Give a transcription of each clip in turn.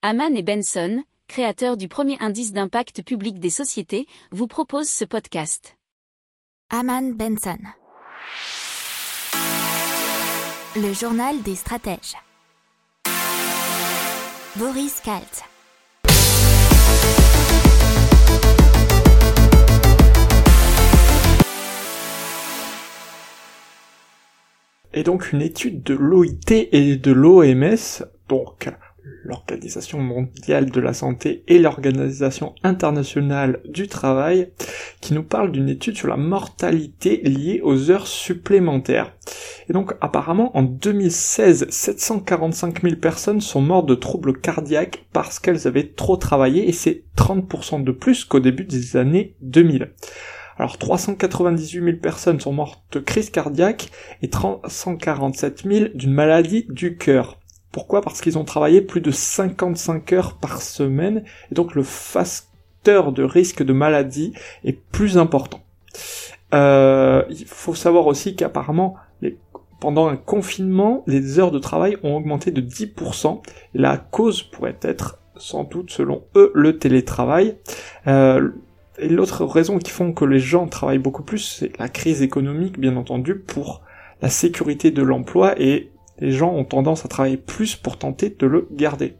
Haman et Benson, créateurs du premier indice d'impact public des sociétés, vous proposent ce podcast. Haman Benson. Le journal des stratèges. Boris Kalt. Et donc une étude de l'OIT et de l'OMS, donc l'Organisation mondiale de la santé et l'Organisation internationale du travail, qui nous parle d'une étude sur la mortalité liée aux heures supplémentaires. Et donc apparemment en 2016, 745 000 personnes sont mortes de troubles cardiaques parce qu'elles avaient trop travaillé et c'est 30% de plus qu'au début des années 2000. Alors 398 000 personnes sont mortes de crise cardiaque et 347 000 d'une maladie du cœur. Pourquoi? Parce qu'ils ont travaillé plus de 55 heures par semaine, et donc le facteur de risque de maladie est plus important. Euh, il faut savoir aussi qu'apparemment, pendant un confinement, les heures de travail ont augmenté de 10%. La cause pourrait être, sans doute, selon eux, le télétravail. Euh, et l'autre raison qui font que les gens travaillent beaucoup plus, c'est la crise économique, bien entendu, pour la sécurité de l'emploi et les gens ont tendance à travailler plus pour tenter de le garder.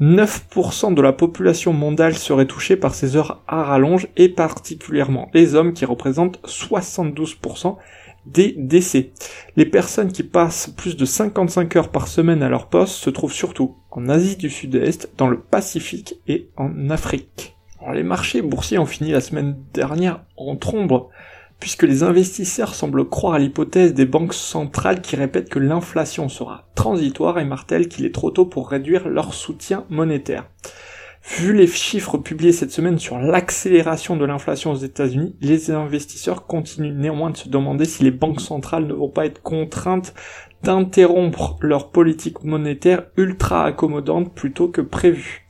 9% de la population mondiale serait touchée par ces heures à rallonge et particulièrement les hommes qui représentent 72% des décès. Les personnes qui passent plus de 55 heures par semaine à leur poste se trouvent surtout en Asie du Sud-Est, dans le Pacifique et en Afrique. les marchés boursiers ont fini la semaine dernière en trombe puisque les investisseurs semblent croire à l'hypothèse des banques centrales qui répètent que l'inflation sera transitoire et martèlent qu'il est trop tôt pour réduire leur soutien monétaire. Vu les chiffres publiés cette semaine sur l'accélération de l'inflation aux États-Unis, les investisseurs continuent néanmoins de se demander si les banques centrales ne vont pas être contraintes d'interrompre leur politique monétaire ultra accommodante plutôt que prévu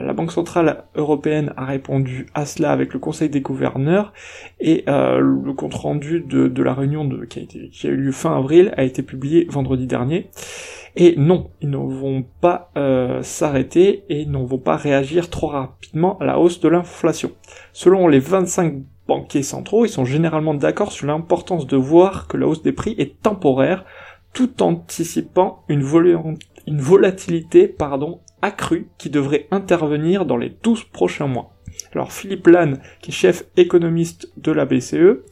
la Banque centrale européenne a répondu à cela avec le Conseil des gouverneurs et euh, le compte rendu de, la réunion de, qui, a eu lieu fin avril a été publié vendredi dernier. Et non, ils ne vont pas euh, s'arrêter et ne vont pas réagir trop rapidement à la hausse de l'inflation. Selon les 25 banquiers centraux, ils sont généralement d'accord sur l'importance de voir que la hausse des prix est temporaire, tout anticipant une, une volatilité pardon, accrue qui devrait intervenir dans les 12 prochains mois. Alors Philippe Lannes, qui est chef économiste de la BCE,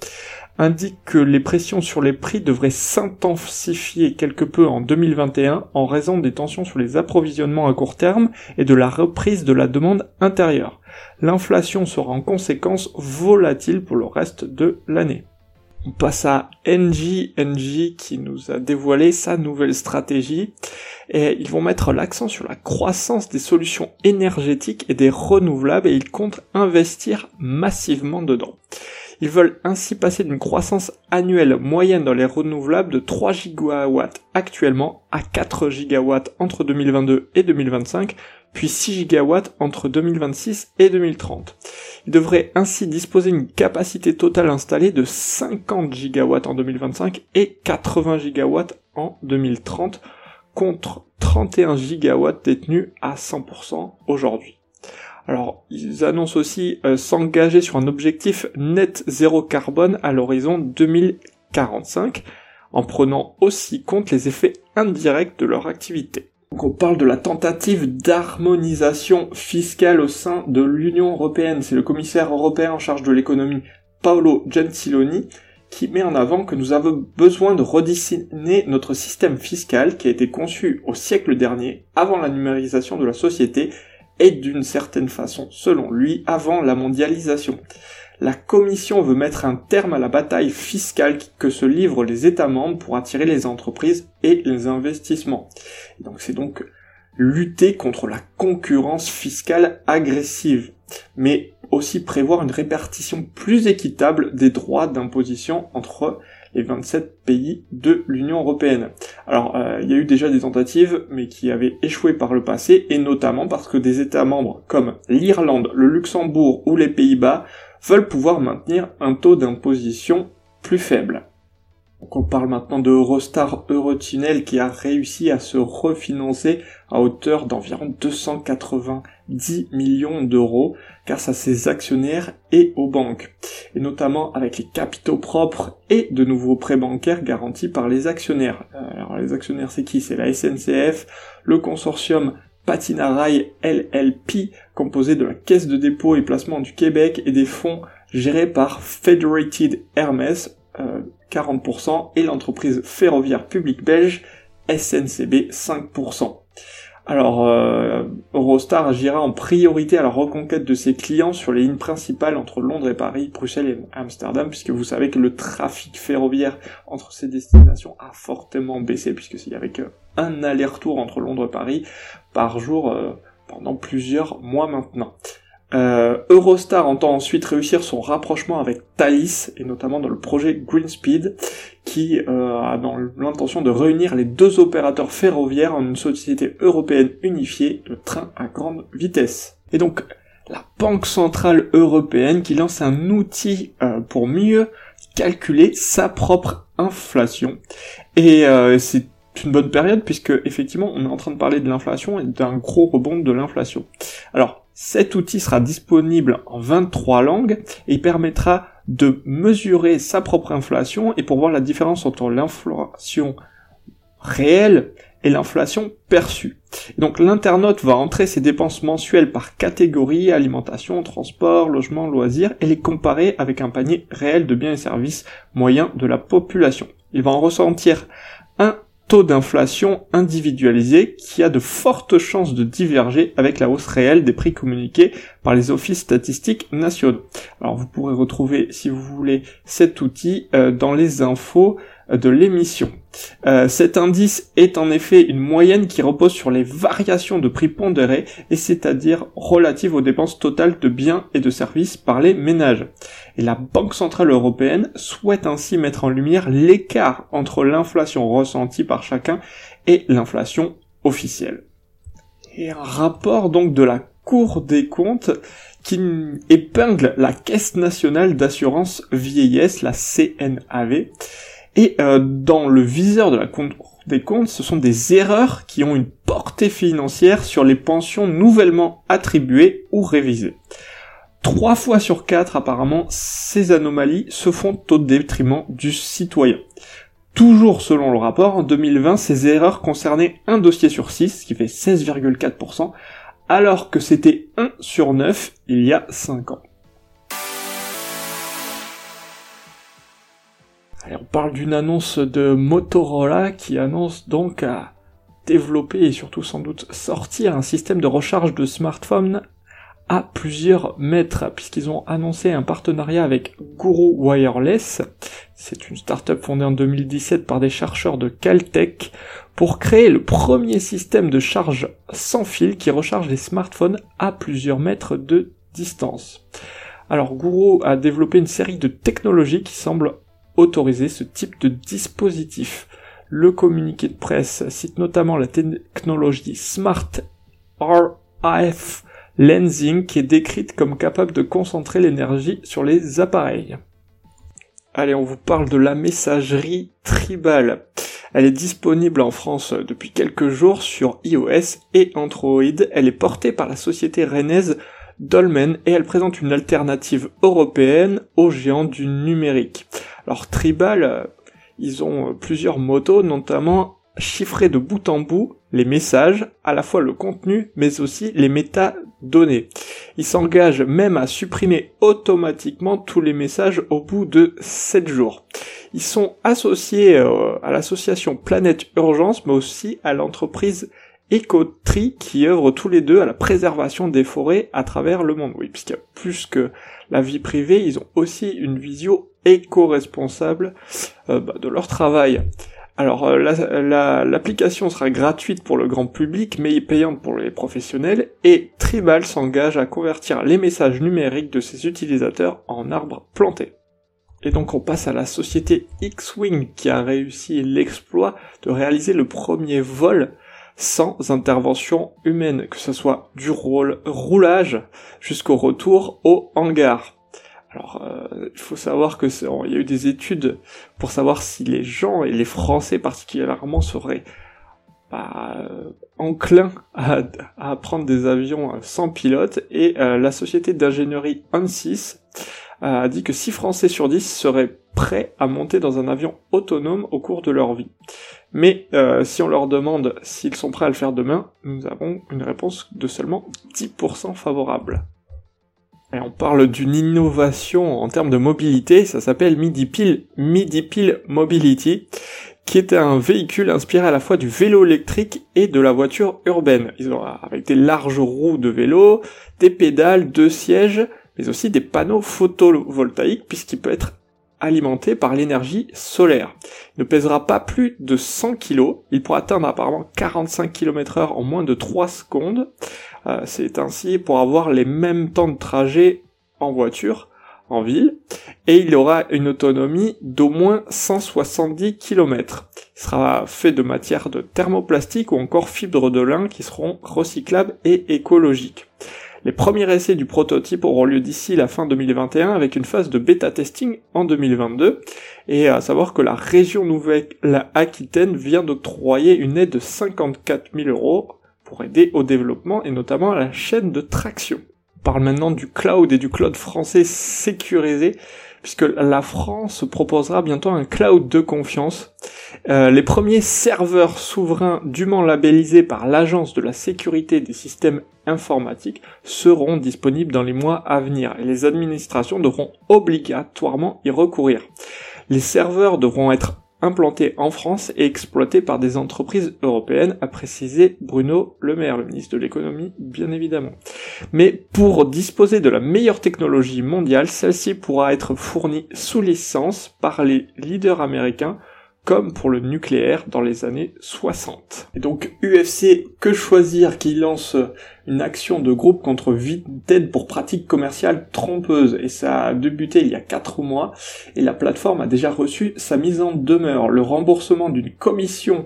indique que les pressions sur les prix devraient s'intensifier quelque peu en 2021 en raison des tensions sur les approvisionnements à court terme et de la reprise de la demande intérieure. L'inflation sera en conséquence volatile pour le reste de l'année. On passe à NG, NG qui nous a dévoilé sa nouvelle stratégie et ils vont mettre l'accent sur la croissance des solutions énergétiques et des renouvelables et ils comptent investir massivement dedans. Ils veulent ainsi passer d'une croissance annuelle moyenne dans les renouvelables de 3 gigawatts actuellement à 4 gigawatts entre 2022 et 2025, puis 6 gigawatts entre 2026 et 2030. Ils devraient ainsi disposer d'une capacité totale installée de 50 gigawatts en 2025 et 80 gigawatts en 2030 contre 31 gigawatts détenus à 100% aujourd'hui. Alors, ils annoncent aussi euh, s'engager sur un objectif net zéro carbone à l'horizon 2045, en prenant aussi compte les effets indirects de leur activité. Donc on parle de la tentative d'harmonisation fiscale au sein de l'Union européenne. C'est le commissaire européen en charge de l'économie, Paolo Gentiloni, qui met en avant que nous avons besoin de redessiner notre système fiscal qui a été conçu au siècle dernier, avant la numérisation de la société, et d'une certaine façon, selon lui, avant la mondialisation. La Commission veut mettre un terme à la bataille fiscale que se livrent les États membres pour attirer les entreprises et les investissements. donc c'est donc lutter contre la concurrence fiscale agressive, mais aussi prévoir une répartition plus équitable des droits d'imposition entre les 27 pays de l'Union européenne. Alors, euh, il y a eu déjà des tentatives, mais qui avaient échoué par le passé, et notamment parce que des États membres comme l'Irlande, le Luxembourg ou les Pays-Bas veulent pouvoir maintenir un taux d'imposition plus faible. Donc on parle maintenant de Eurostar Eurotunnel qui a réussi à se refinancer à hauteur d'environ 290 millions d'euros grâce à ses actionnaires et aux banques, et notamment avec les capitaux propres et de nouveaux prêts bancaires garantis par les actionnaires. Euh, alors les actionnaires c'est qui? C'est la SNCF, le consortium Patinarail LLP, composé de la Caisse de dépôt et placement du Québec et des fonds gérés par Federated Hermes, 40%, euh, et l'entreprise ferroviaire publique belge SNCB 5%. Alors, euh, Eurostar agira en priorité à la reconquête de ses clients sur les lignes principales entre Londres et Paris, Bruxelles et Amsterdam, puisque vous savez que le trafic ferroviaire entre ces destinations a fortement baissé, puisque s'il y avait qu'un aller-retour entre Londres et Paris par jour euh, pendant plusieurs mois maintenant. Euh, Eurostar entend ensuite réussir son rapprochement avec Thalys, et notamment dans le projet Greenspeed, qui euh, a dans l'intention de réunir les deux opérateurs ferroviaires en une société européenne unifiée de trains à grande vitesse. Et donc, la Banque Centrale Européenne qui lance un outil euh, pour mieux calculer sa propre inflation. Et c'est une bonne période puisque effectivement on est en train de parler de l'inflation et d'un gros rebond de l'inflation. Alors cet outil sera disponible en 23 langues et permettra de mesurer sa propre inflation et pour voir la différence entre l'inflation réelle et l'inflation perçue. Donc l'internaute va entrer ses dépenses mensuelles par catégorie, alimentation, transport, logement, loisirs, et les comparer avec un panier réel de biens et services moyens de la population. Il va en ressentir un taux d'inflation individualisé qui a de fortes chances de diverger avec la hausse réelle des prix communiqués par les offices statistiques nationaux. Alors vous pourrez retrouver, si vous voulez, cet outil euh, dans les infos de l'émission. Euh, cet indice est en effet une moyenne qui repose sur les variations de prix pondérés et c'est-à-dire relatives aux dépenses totales de biens et de services par les ménages. Et la Banque Centrale Européenne souhaite ainsi mettre en lumière l'écart entre l'inflation ressentie par chacun et l'inflation officielle. Et un rapport donc de la Cour des comptes qui épingle la Caisse nationale d'assurance vieillesse, la CNAV, et euh, dans le viseur de la Cour des comptes, ce sont des erreurs qui ont une portée financière sur les pensions nouvellement attribuées ou révisées. Trois fois sur quatre, apparemment, ces anomalies se font au détriment du citoyen. Toujours selon le rapport, en 2020, ces erreurs concernaient un dossier sur six, ce qui fait 16,4%, alors que c'était 1 sur 9 il y a 5 ans. On parle d'une annonce de Motorola qui annonce donc à développer et surtout sans doute sortir un système de recharge de smartphone à plusieurs mètres, puisqu'ils ont annoncé un partenariat avec Guru Wireless. C'est une startup fondée en 2017 par des chercheurs de Caltech pour créer le premier système de charge sans fil qui recharge les smartphones à plusieurs mètres de distance. Alors Guru a développé une série de technologies qui semblent autoriser ce type de dispositif. Le communiqué de presse cite notamment la technologie Smart RF Lensing qui est décrite comme capable de concentrer l'énergie sur les appareils. Allez, on vous parle de la messagerie Tribal. Elle est disponible en France depuis quelques jours sur iOS et Android. Elle est portée par la société rennaise Dolmen et elle présente une alternative européenne aux géants du numérique. Alors Tribal, euh, ils ont euh, plusieurs motos, notamment chiffrer de bout en bout les messages, à la fois le contenu, mais aussi les métadonnées. Ils s'engagent même à supprimer automatiquement tous les messages au bout de 7 jours. Ils sont associés euh, à l'association Planète Urgence, mais aussi à l'entreprise Ecotri qui œuvre tous les deux à la préservation des forêts à travers le monde. Oui, puisqu'il y a plus que la vie privée, ils ont aussi une vision éco-responsable euh, bah, de leur travail. Alors euh, l'application sera gratuite pour le grand public mais payante pour les professionnels et Tribal s'engage à convertir les messages numériques de ses utilisateurs en arbres plantés. Et donc on passe à la société X-Wing qui a réussi l'exploit de réaliser le premier vol sans intervention humaine, que ce soit du roulage jusqu'au retour au hangar. Alors, euh, il faut savoir que il y a eu des études pour savoir si les gens et les Français particulièrement seraient bah, enclins à, à, prendre des avions sans pilote et euh, la société d'ingénierie ANSYS a dit que 6 Français sur 10 seraient prêts à monter dans un avion autonome au cours de leur vie. Mais euh, si on leur demande s'ils sont prêts à le faire demain, nous avons une réponse de seulement 10% favorable. Et on parle d'une innovation en termes de mobilité, ça s'appelle MidiPil, MidiPil Mobility, qui est un véhicule inspiré à la fois du vélo électrique et de la voiture urbaine. Ils ont avec des larges roues de vélo, des pédales, deux sièges, mais aussi des panneaux photovoltaïques puisqu'il peut être alimenté par l'énergie solaire. Il ne pèsera pas plus de 100 kg, il pourra atteindre apparemment 45 km heure en moins de 3 secondes. Euh, c'est ainsi pour avoir les mêmes temps de trajet en voiture, en ville, et il aura une autonomie d'au moins 170 km. Il sera fait de matière de thermoplastique ou encore fibres de lin qui seront recyclables et écologiques. Les premiers essais du prototype auront lieu d'ici la fin 2021 avec une phase de bêta testing en 2022. Et à savoir que la région Nouvelle-Aquitaine vient d'octroyer une aide de 54 000 euros pour aider au développement et notamment à la chaîne de traction. On parle maintenant du cloud et du cloud français sécurisé puisque la France proposera bientôt un cloud de confiance. Euh, les premiers serveurs souverains dûment labellisés par l'Agence de la sécurité des systèmes informatiques seront disponibles dans les mois à venir et les administrations devront obligatoirement y recourir. Les serveurs devront être implantés en France et exploités par des entreprises européennes, a précisé Bruno Le Maire, le ministre de l'économie, bien évidemment. Mais pour disposer de la meilleure technologie mondiale, celle-ci pourra être fournie sous licence par les leaders américains comme pour le nucléaire dans les années 60. Et donc UFC Que Choisir qui lance une action de groupe contre Vinted pour pratiques commerciales trompeuses et ça a débuté il y a 4 mois et la plateforme a déjà reçu sa mise en demeure, le remboursement d'une commission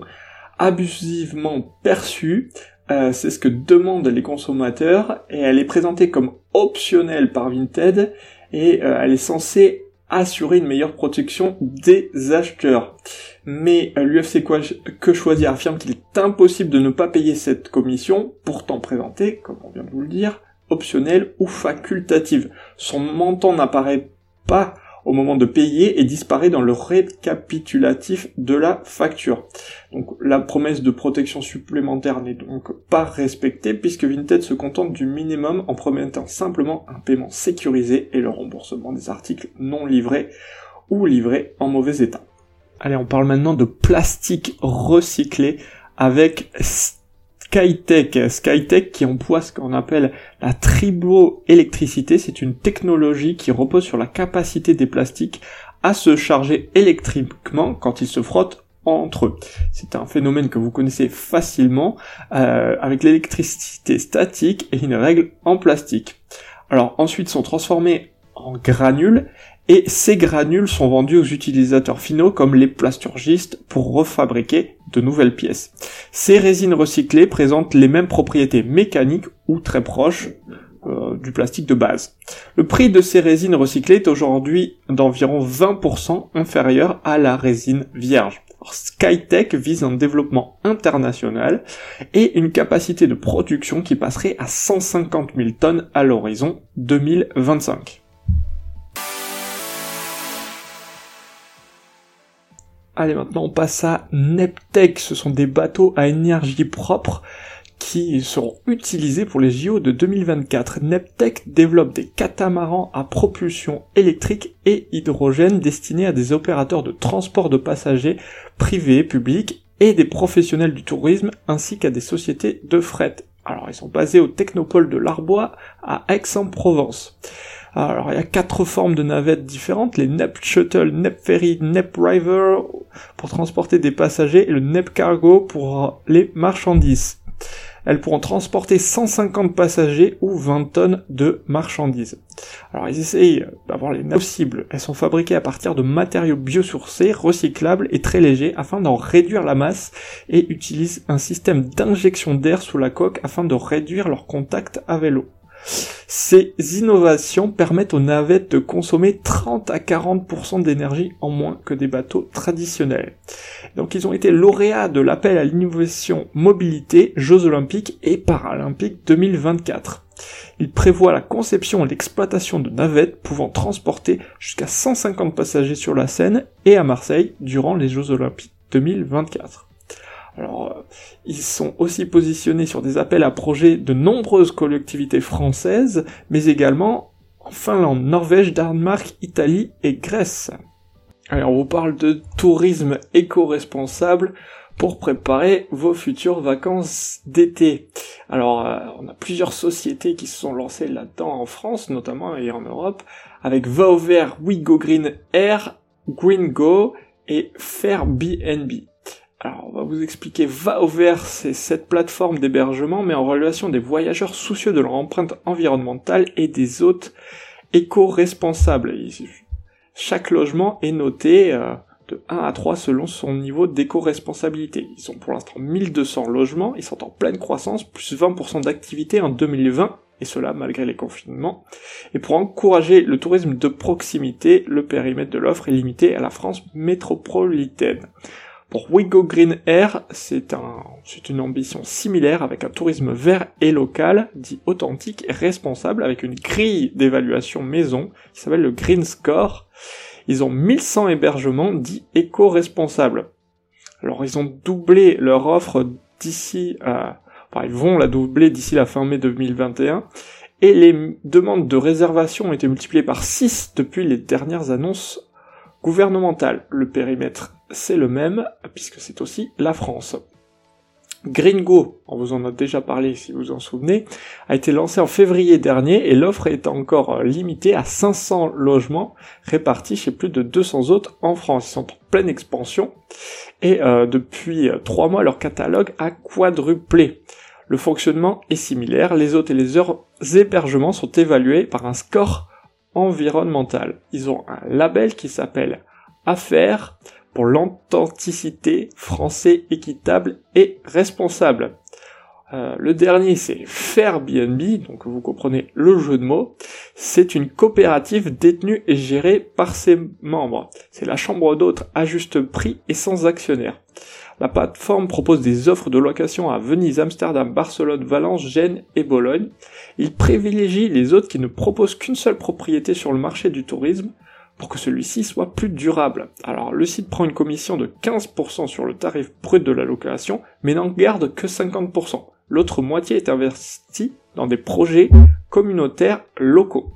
abusivement perçue euh, c'est ce que demandent les consommateurs et elle est présentée comme optionnelle par Vinted et euh, elle est censée assurer une meilleure protection des acheteurs. Mais euh, l'UFC que choisir affirme qu'il est impossible de ne pas payer cette commission, pourtant présentée, comme on vient de vous le dire, optionnelle ou facultative. Son montant n'apparaît pas au moment de payer et disparaît dans le récapitulatif de la facture. Donc la promesse de protection supplémentaire n'est donc pas respectée puisque Vinted se contente du minimum en promettant simplement un paiement sécurisé et le remboursement des articles non livrés ou livrés en mauvais état. Allez, on parle maintenant de plastique recyclé avec Skytech. Skytech qui emploie ce qu'on appelle la triboélectricité. C'est une technologie qui repose sur la capacité des plastiques à se charger électriquement quand ils se frottent entre eux. C'est un phénomène que vous connaissez facilement euh, avec l'électricité statique et une règle en plastique. Alors ensuite sont transformés en granules et ces granules sont vendus aux utilisateurs finaux comme les plasturgistes pour refabriquer de nouvelles pièces. Ces résines recyclées présentent les mêmes propriétés mécaniques ou très proches euh, du plastique de base. Le prix de ces résines recyclées est aujourd'hui d'environ 20% inférieur à la résine vierge. Skytech vise un développement international et une capacité de production qui passerait à 150 000 tonnes à l'horizon 2025. Allez, maintenant on passe à Neptech. Ce sont des bateaux à énergie propre qui seront utilisés pour les JO de 2024. Neptech développe des catamarans à propulsion électrique et hydrogène destinés à des opérateurs de transport de passagers privés, publics et des professionnels du tourisme ainsi qu'à des sociétés de fret. Alors ils sont basés au Technopole de l'Arbois à Aix-en-Provence. Alors il y a quatre formes de navettes différentes, les NEP Shuttle, NEP Ferry, River pour transporter des passagers et le NEP Cargo pour les marchandises. Elles pourront transporter 150 passagers ou 20 tonnes de marchandises. Alors ils essayent d'avoir les possibles. Elles sont fabriquées à partir de matériaux biosourcés, recyclables et très légers afin d'en réduire la masse et utilisent un système d'injection d'air sous la coque afin de réduire leur contact avec l'eau. Ces innovations permettent aux navettes de consommer 30 à 40% d'énergie en moins que des bateaux traditionnels. Donc ils ont été lauréats de l'appel à l'innovation mobilité Jeux olympiques et paralympiques 2024. Ils prévoient la conception et l'exploitation de navettes pouvant transporter jusqu'à 150 passagers sur la Seine et à Marseille durant les Jeux olympiques 2024. Alors, euh, ils sont aussi positionnés sur des appels à projets de nombreuses collectivités françaises, mais également en Finlande, Norvège, Danemark, Italie et Grèce. Alors, on vous parle de tourisme éco-responsable pour préparer vos futures vacances d'été. Alors, euh, on a plusieurs sociétés qui se sont lancées là-dedans en France, notamment, et en Europe, avec Va au vert, We Go Green Air, Green Go et Fairbnb. Alors, on va vous expliquer Va au vert, c'est cette plateforme d'hébergement, mais en relation des voyageurs soucieux de leur empreinte environnementale et des hôtes éco-responsables. Chaque logement est noté euh, de 1 à 3 selon son niveau d'éco-responsabilité. Ils ont pour l'instant 1200 logements, ils sont en pleine croissance, plus 20% d'activité en 2020, et cela malgré les confinements. Et pour encourager le tourisme de proximité, le périmètre de l'offre est limité à la France métropolitaine. Pour Wigo Green Air, c'est un, c'est une ambition similaire avec un tourisme vert et local, dit authentique et responsable, avec une grille d'évaluation maison qui s'appelle le Green Score. Ils ont 1100 hébergements dits éco-responsables. Alors ils ont doublé leur offre d'ici enfin ils vont la doubler d'ici la fin mai 2021 et les demandes de réservation ont été multipliées par 6 depuis les dernières annonces gouvernementales. Le périmètre c'est le même, puisque c'est aussi la France. Gringo, on vous en a déjà parlé si vous en souvenez, a été lancé en février dernier et l'offre est encore limitée à 500 logements répartis chez plus de 200 autres en France. Ils sont en pleine expansion et euh, depuis trois mois leur catalogue a quadruplé. Le fonctionnement est similaire, les hôtes et les hébergements sont évalués par un score environnemental. Ils ont un label qui s'appelle Affaires l'authenticité, français équitable et responsable. Euh, le dernier, c'est Fairbnb, donc vous comprenez le jeu de mots. C'est une coopérative détenue et gérée par ses membres. C'est la chambre d'hôtes à juste prix et sans actionnaire. La plateforme propose des offres de location à Venise, Amsterdam, Barcelone, Valence, Gênes et Bologne. Il privilégie les hôtes qui ne proposent qu'une seule propriété sur le marché du tourisme, pour que celui-ci soit plus durable. Alors le site prend une commission de 15% sur le tarif brut de la location, mais n'en garde que 50%. L'autre moitié est investie dans des projets communautaires locaux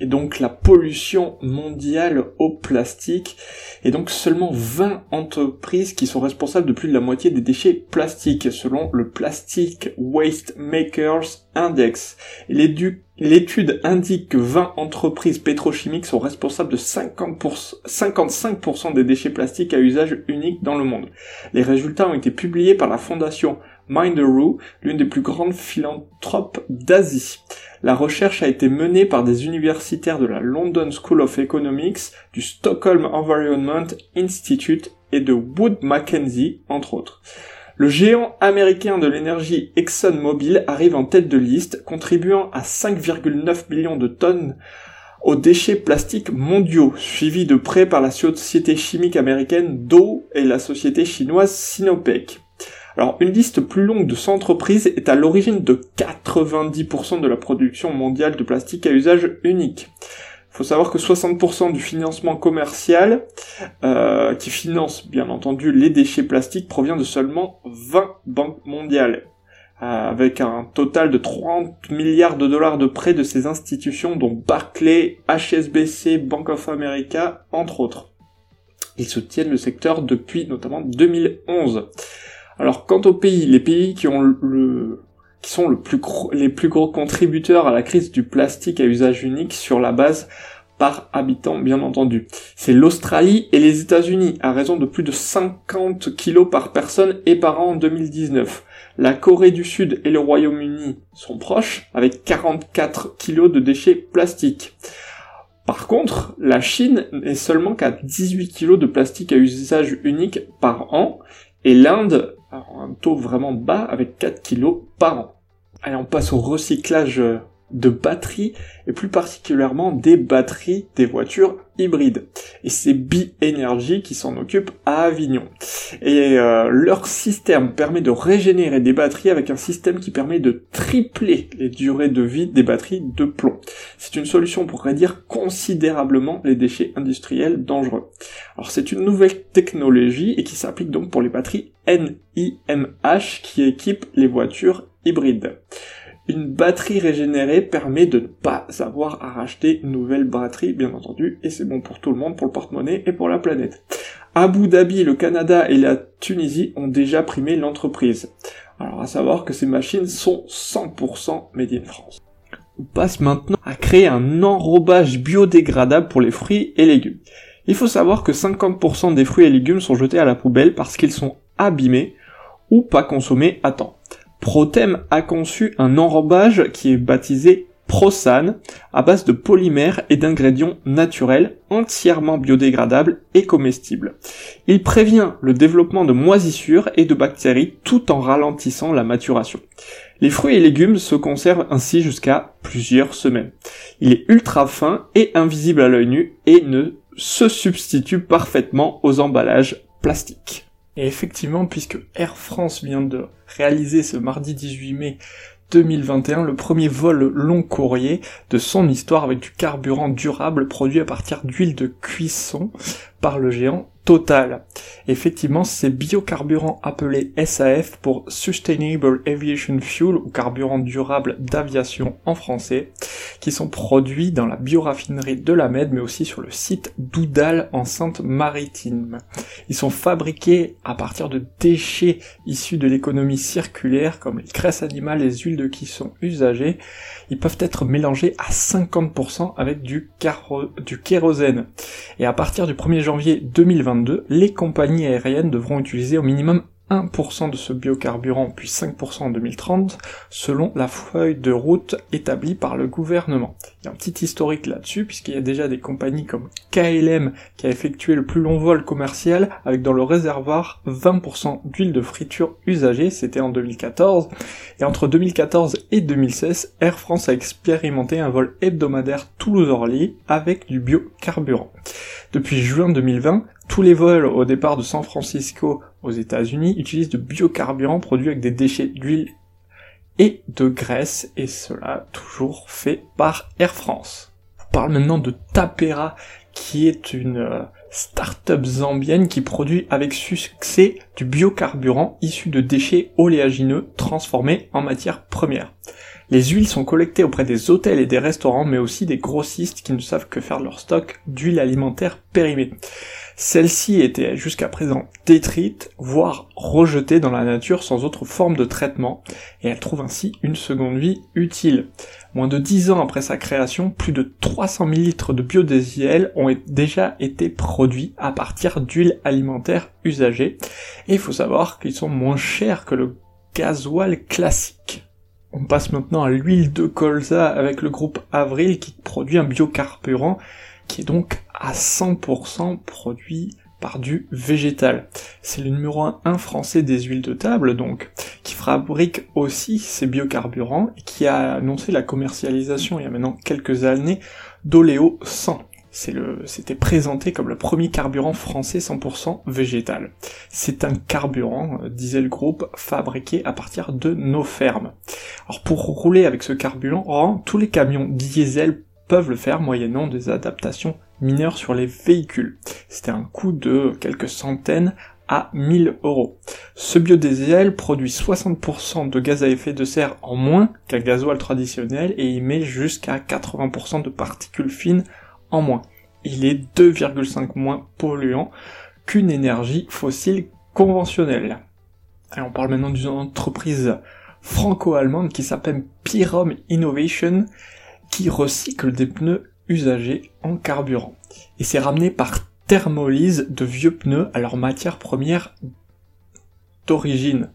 et donc la pollution mondiale au plastique, et donc seulement 20 entreprises qui sont responsables de plus de la moitié des déchets plastiques, selon le Plastic Waste Makers Index. L'étude indique que 20 entreprises pétrochimiques sont responsables de 50%, 55% des déchets plastiques à usage unique dans le monde. Les résultats ont été publiés par la fondation Minderoo, l'une des plus grandes philanthropes d'Asie. La recherche a été menée par des universitaires de la London School of Economics, du Stockholm Environment Institute et de Wood Mackenzie, entre autres. Le géant américain de l'énergie ExxonMobil arrive en tête de liste, contribuant à 5,9 millions de tonnes aux déchets plastiques mondiaux, suivi de près par la société chimique américaine Dow et la société chinoise Sinopec. Alors, une liste plus longue de 100 entreprises est à l'origine de 90% de la production mondiale de plastique à usage unique. Il faut savoir que 60% du financement commercial, euh, qui finance bien entendu les déchets plastiques, provient de seulement 20 banques mondiales, avec un total de 30 milliards de dollars de prêts de ces institutions, dont Barclay, HSBC, Bank of America, entre autres. Ils soutiennent le secteur depuis notamment 2011. Alors quant aux pays, les pays qui ont le qui sont le plus les plus gros contributeurs à la crise du plastique à usage unique sur la base par habitant bien entendu. C'est l'Australie et les États-Unis à raison de plus de 50 kilos par personne et par an en 2019. La Corée du Sud et le Royaume-Uni sont proches avec 44 kilos de déchets plastiques. Par contre, la Chine n'est seulement qu'à 18 kilos de plastique à usage unique par an et l'Inde un taux vraiment bas avec 4 kilos par an. Allez, on passe au recyclage euh, de batteries et plus particulièrement des batteries des voitures hybrides. Et c'est Bi-Energy qui s'en occupe à Avignon. Et euh, leur système permet de régénérer des batteries avec un système qui permet de tripler les durées de vie des batteries de plomb. C'est une solution pour réduire considérablement les déchets industriels dangereux. Alors c'est une nouvelle technologie et qui s'applique donc pour les batteries NIMH qui équipent les voitures hybrides. Une batterie régénérée permet de ne pas avoir à racheter une nouvelle batterie, bien entendu, et c'est bon pour tout le monde, pour le porte-monnaie et pour la planète. Abu Dhabi, le Canada et la Tunisie ont déjà primé l'entreprise. Alors à savoir que ces machines sont 100% made France. On passe maintenant à créer un enrobage biodégradable pour les fruits et légumes. Il faut savoir que 50% des fruits et légumes sont jetés à la poubelle parce qu'ils sont abîmés ou pas consommés à temps. Protem a conçu un enrobage qui est baptisé Prosan à base de polymères et d'ingrédients naturels entièrement biodégradables et comestibles. Il prévient le développement de moisissures et de bactéries tout en ralentissant la maturation. Les fruits et légumes se conservent ainsi jusqu'à plusieurs semaines. Il est ultra fin et invisible à l'œil nu et ne se substitue parfaitement aux emballages plastiques. Et effectivement, puisque Air France vient de réaliser ce mardi 18 mai 2021 le premier vol long courrier de son histoire avec du carburant durable produit à partir d'huile de cuisson par le géant Total. Effectivement, ces biocarburants appelés SAF pour Sustainable Aviation Fuel ou carburant durable d'aviation en français, qui sont produits dans la bioraffinerie de la Med, mais aussi sur le site d'Oudal en Sainte-Maritime. Ils sont fabriqués à partir de déchets issus de l'économie circulaire, comme les graisses animales, les huiles de cuisson usagées. Ils peuvent être mélangés à 50% avec du, du kérosène. Et à partir du 1er janvier 2022, les compagnies aériennes devront utiliser au minimum 1% de ce biocarburant puis 5% en 2030 selon la feuille de route établie par le gouvernement. Il y a un petit historique là-dessus puisqu'il y a déjà des compagnies comme KLM qui a effectué le plus long vol commercial avec dans le réservoir 20% d'huile de friture usagée, c'était en 2014 et entre 2014 et 2016, Air France a expérimenté un vol hebdomadaire Toulouse-Orly avec du biocarburant. Depuis juin 2020, tous les vols au départ de San Francisco aux États-Unis utilisent de biocarburants produits avec des déchets d'huile et de graisse, et cela toujours fait par Air France. On parle maintenant de Tapera, qui est une euh, start-up zambienne qui produit avec succès du biocarburant issu de déchets oléagineux transformés en matière première. Les huiles sont collectées auprès des hôtels et des restaurants, mais aussi des grossistes qui ne savent que faire leur stock d'huile alimentaire périmée. Celle-ci était jusqu'à présent détruite, voire rejetée dans la nature sans autre forme de traitement, et elle trouve ainsi une seconde vie utile. Moins de 10 ans après sa création, plus de 300 000 litres de biodiesel ont déjà été produits à partir d'huile alimentaire usagée, et il faut savoir qu'ils sont moins chers que le gasoil classique. On passe maintenant à l'huile de colza avec le groupe Avril qui produit un biocarburant qui est donc à 100% produit par du végétal. C'est le numéro 1 français des huiles de table, donc, qui fabrique aussi ces biocarburants et qui a annoncé la commercialisation il y a maintenant quelques années d'Oléo 100 c'est le, c'était présenté comme le premier carburant français 100% végétal. C'est un carburant, euh, disait le groupe, fabriqué à partir de nos fermes. Alors pour rouler avec ce carburant, tous les camions diesel peuvent le faire moyennant des adaptations mineures sur les véhicules. C'était un coût de quelques centaines à 1000 euros. Ce biodiesel produit 60% de gaz à effet de serre en moins qu'un gasoil traditionnel et émet jusqu'à 80% de particules fines en moins. Il est 2,5 moins polluant qu'une énergie fossile conventionnelle. Et on parle maintenant d'une entreprise franco-allemande qui s'appelle Pyrom Innovation, qui recycle des pneus usagés en carburant. Et c'est ramené par thermolyse de vieux pneus à leur matière première d'origine.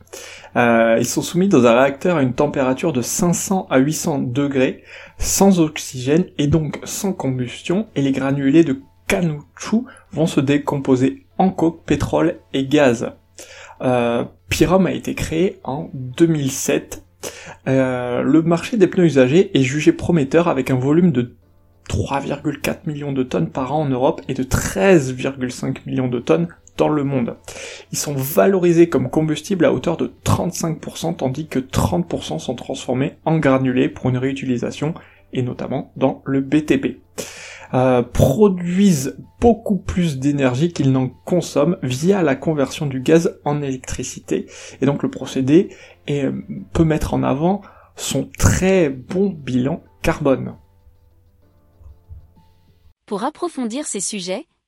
Euh, ils sont soumis dans un réacteur à une température de 500 à 800 degrés, sans oxygène et donc sans combustion, et les granulés de caoutchouc vont se décomposer en coke, pétrole et gaz. Euh, Pyrom a été créé en 2007 Euh, le marché des pneus usagés est jugé prometteur avec un volume de 3,4 millions de tonnes par an en Europe et de 13,5 millions de tonnes dans le monde. Ils sont valorisés comme combustible à hauteur de 35% tandis que 30% sont transformés en granulés pour une réutilisation et notamment dans le BTP. Euh, produisent beaucoup plus d'énergie qu'ils n'en consomment via la conversion du gaz en électricité et donc le procédé euh, peut mettre en avant son très bon bilan carbone. Pour approfondir ces sujets,